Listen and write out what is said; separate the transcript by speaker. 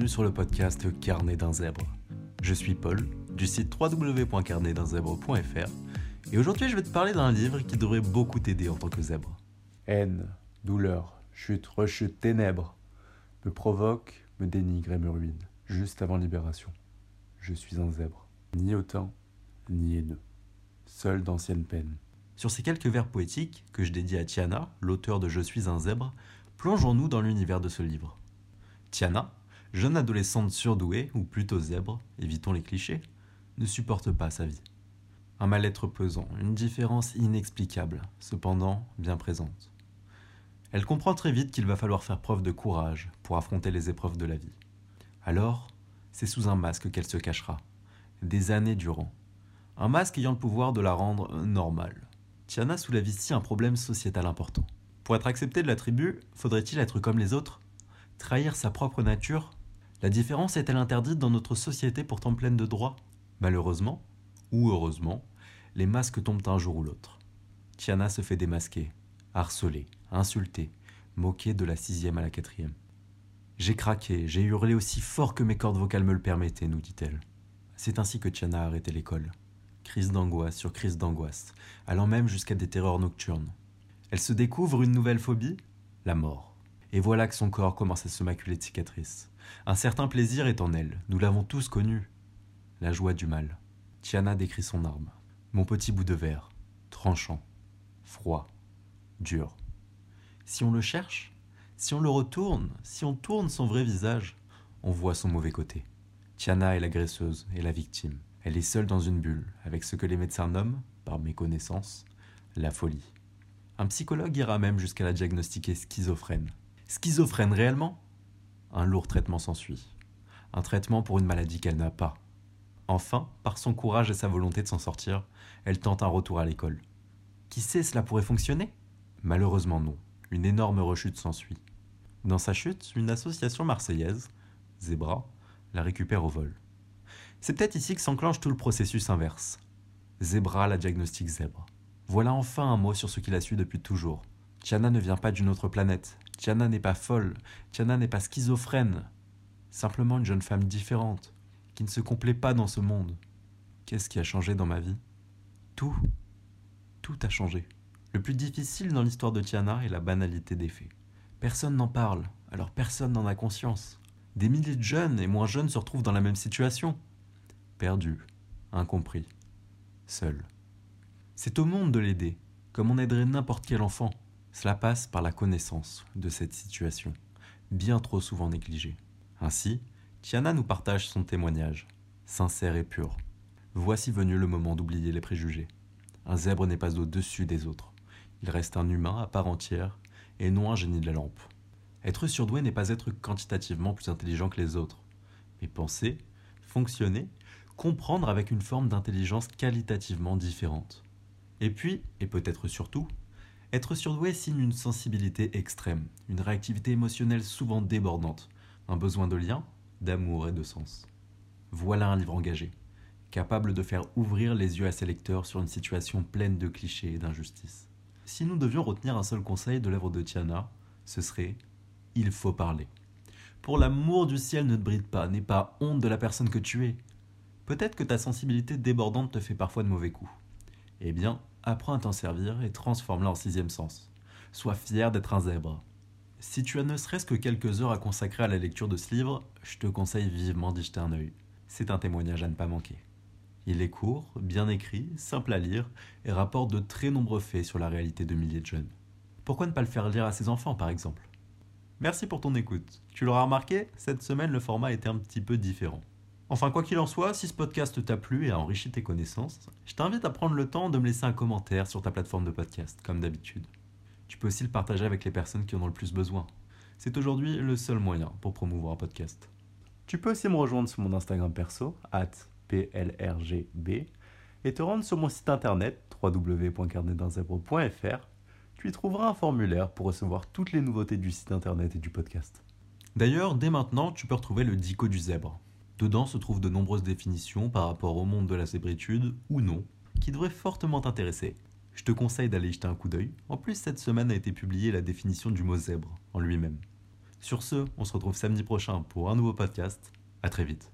Speaker 1: bienvenue sur le podcast Carnet d'un zèbre. Je suis Paul, du site www.carnetdunzèbre.fr, et aujourd'hui je vais te parler d'un livre qui devrait beaucoup t'aider en tant que zèbre.
Speaker 2: Haine, douleur, chute, rechute, ténèbres, me provoque, me dénigre et me ruine, juste avant libération. Je suis un zèbre, ni autant, ni haineux, seul d'anciennes peines.
Speaker 1: Sur ces quelques vers poétiques que je dédie à Tiana, l'auteur de Je suis un zèbre, plongeons-nous dans l'univers de ce livre. Tiana, jeune adolescente surdouée, ou plutôt zèbre, évitons les clichés, ne supporte pas sa vie. Un mal-être pesant, une différence inexplicable, cependant bien présente. Elle comprend très vite qu'il va falloir faire preuve de courage pour affronter les épreuves de la vie. Alors, c'est sous un masque qu'elle se cachera, des années durant. Un masque ayant le pouvoir de la rendre normale. Tiana soulève ici un problème sociétal important. Pour être accepté de la tribu, faudrait-il être comme les autres? Trahir sa propre nature La différence est-elle interdite dans notre société pourtant pleine de droits? Malheureusement, ou heureusement, les masques tombent un jour ou l'autre. Tiana se fait démasquer, harceler, insulter, moquer de la sixième à la quatrième. J'ai craqué, j'ai hurlé aussi fort que mes cordes vocales me le permettaient, nous dit-elle. C'est ainsi que Tiana a arrêté l'école. Crise d'angoisse sur crise d'angoisse, allant même jusqu'à des terreurs nocturnes. Elle se découvre une nouvelle phobie, la mort. Et voilà que son corps commence à se maculer de cicatrices. Un certain plaisir est en elle, nous l'avons tous connu. La joie du mal. Tiana décrit son arme. Mon petit bout de verre, tranchant, froid, dur. Si on le cherche, si on le retourne, si on tourne son vrai visage, on voit son mauvais côté. Tiana est l'agresseuse et la victime. Elle est seule dans une bulle, avec ce que les médecins nomment, par méconnaissance, la folie. Un psychologue ira même jusqu'à la diagnostiquer schizophrène. Schizophrène réellement? Un lourd traitement s'ensuit. Un traitement pour une maladie qu'elle n'a pas. Enfin, par son courage et sa volonté de s'en sortir, elle tente un retour à l'école. Qui sait, cela pourrait fonctionner? Malheureusement non. Une énorme rechute s'ensuit. Dans sa chute, une association marseillaise, Zebra, la récupère au vol. C'est peut-être ici que s'enclenche tout le processus inverse. Zebra la diagnostique zèbre. Voilà enfin un mot sur ce qu'il a su depuis toujours. Tiana ne vient pas d'une autre planète. Tiana n'est pas folle. Tiana n'est pas schizophrène. Simplement une jeune femme différente, qui ne se complaît pas dans ce monde. Qu'est-ce qui a changé dans ma vie? Tout. Tout a changé. Le plus difficile dans l'histoire de Tiana est la banalité des faits. Personne n'en parle, alors personne n'en a conscience. Des milliers de jeunes et moins jeunes se retrouvent dans la même situation. Perdus, incompris, seuls. C'est au monde de l'aider, comme on aiderait n'importe quel enfant. Cela passe par la connaissance de cette situation, bien trop souvent négligée. Ainsi, Tiana nous partage son témoignage, sincère et pur. Voici venu le moment d'oublier les préjugés. Un zèbre n'est pas au-dessus des autres. Il reste un humain à part entière et non un génie de la lampe. Être surdoué n'est pas être quantitativement plus intelligent que les autres, mais penser, fonctionner, comprendre avec une forme d'intelligence qualitativement différente. Et puis, et peut-être surtout, être surdoué signe une sensibilité extrême, une réactivité émotionnelle souvent débordante, un besoin de lien, d'amour et de sens. Voilà un livre engagé, capable de faire ouvrir les yeux à ses lecteurs sur une situation pleine de clichés et d'injustices. Si nous devions retenir un seul conseil de l'œuvre de Tiana, ce serait il faut parler. Pour l'amour du ciel, ne te bride pas, n'aie pas honte de la personne que tu es. Peut-être que ta sensibilité débordante te fait parfois de mauvais coups. Eh bien, apprends à t'en servir et transforme-la en sixième sens. Sois fier d'être un zèbre. Si tu as ne serait-ce que quelques heures à consacrer à la lecture de ce livre, je te conseille vivement d'y jeter un œil. C'est un témoignage à ne pas manquer. Il est court, bien écrit, simple à lire et rapporte de très nombreux faits sur la réalité de milliers de jeunes. Pourquoi ne pas le faire lire à ses enfants, par exemple? Merci pour ton écoute. Tu l'auras remarqué, cette semaine le format était un petit peu différent. Enfin, quoi qu'il en soit, si ce podcast t'a plu et a enrichi tes connaissances, je t'invite à prendre le temps de me laisser un commentaire sur ta plateforme de podcast, comme d'habitude. Tu peux aussi le partager avec les personnes qui en ont le plus besoin. C'est aujourd'hui le seul moyen pour promouvoir un podcast. Tu peux aussi me rejoindre sur mon Instagram perso, at plrgb, et te rendre sur mon site internet www.carnetdunzèbre.fr. Tu y trouveras un formulaire pour recevoir toutes les nouveautés du site internet et du podcast. D'ailleurs, dès maintenant, tu peux retrouver le dico du zèbre. Dedans se trouvent de nombreuses définitions par rapport au monde de la zébritude, ou non, qui devraient fortement t'intéresser. Je te conseille d'aller jeter un coup d'œil. En plus, cette semaine a été publiée la définition du mot zèbre en lui-même. Sur ce, on se retrouve samedi prochain pour un nouveau podcast. À très vite.